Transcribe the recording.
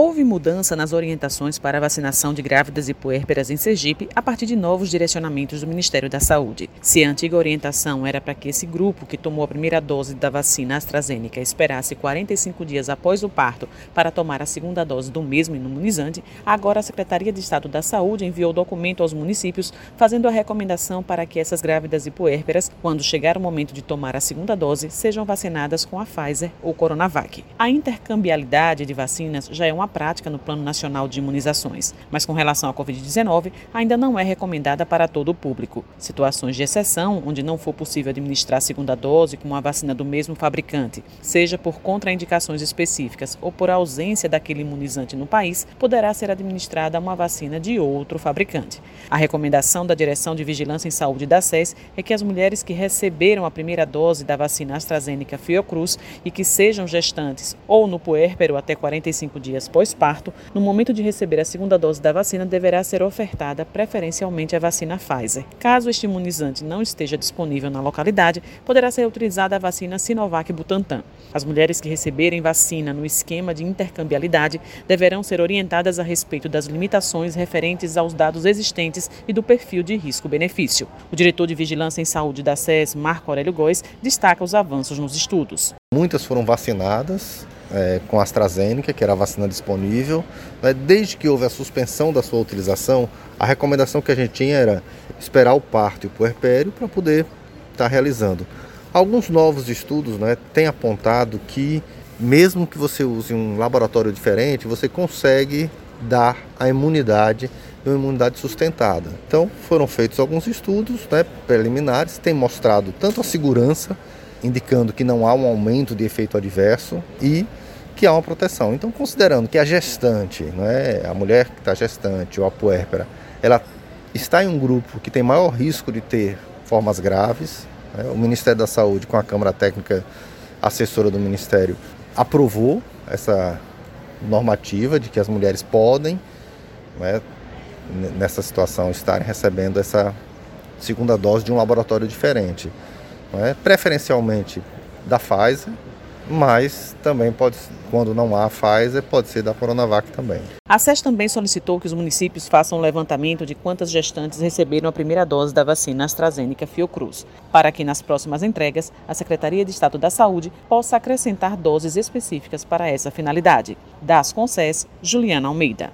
Houve mudança nas orientações para a vacinação de grávidas e puérperas em Sergipe a partir de novos direcionamentos do Ministério da Saúde. Se a antiga orientação era para que esse grupo que tomou a primeira dose da vacina AstraZeneca esperasse 45 dias após o parto para tomar a segunda dose do mesmo imunizante, agora a Secretaria de Estado da Saúde enviou documento aos municípios fazendo a recomendação para que essas grávidas e puérperas, quando chegar o momento de tomar a segunda dose, sejam vacinadas com a Pfizer ou Coronavac. A intercambialidade de vacinas já é uma prática no Plano Nacional de Imunizações, mas com relação à Covid-19 ainda não é recomendada para todo o público. Situações de exceção, onde não for possível administrar a segunda dose com uma vacina do mesmo fabricante, seja por contraindicações específicas ou por ausência daquele imunizante no país, poderá ser administrada uma vacina de outro fabricante. A recomendação da Direção de Vigilância em Saúde da SES é que as mulheres que receberam a primeira dose da vacina AstraZeneca Fiocruz e que sejam gestantes ou no puérpero até 45 dias pós-parto, no momento de receber a segunda dose da vacina, deverá ser ofertada preferencialmente a vacina Pfizer. Caso este imunizante não esteja disponível na localidade, poderá ser utilizada a vacina Sinovac Butantan. As mulheres que receberem vacina no esquema de intercambialidade deverão ser orientadas a respeito das limitações referentes aos dados existentes e do perfil de risco-benefício. O diretor de Vigilância em Saúde da SES, Marco Aurélio Góes, destaca os avanços nos estudos. Muitas foram vacinadas, é, com a AstraZeneca, que era a vacina disponível. Né? Desde que houve a suspensão da sua utilização, a recomendação que a gente tinha era esperar o parto e o puerpério para poder estar tá realizando. Alguns novos estudos né, têm apontado que, mesmo que você use um laboratório diferente, você consegue dar a imunidade uma imunidade sustentada. Então, foram feitos alguns estudos né, preliminares, tem mostrado tanto a segurança indicando que não há um aumento de efeito adverso e que há uma proteção. Então, considerando que a gestante, é a mulher que está gestante ou a puérpera, ela está em um grupo que tem maior risco de ter formas graves, né? o Ministério da Saúde, com a Câmara Técnica Assessora do Ministério, aprovou essa normativa de que as mulheres podem, né, nessa situação, estarem recebendo essa segunda dose de um laboratório diferente é? preferencialmente da Pfizer, mas também pode, quando não há Pfizer, pode ser da Coronavac também. A SES também solicitou que os municípios façam um levantamento de quantas gestantes receberam a primeira dose da vacina AstraZeneca Fiocruz, para que nas próximas entregas a Secretaria de Estado da Saúde possa acrescentar doses específicas para essa finalidade. Das Conces, Juliana Almeida.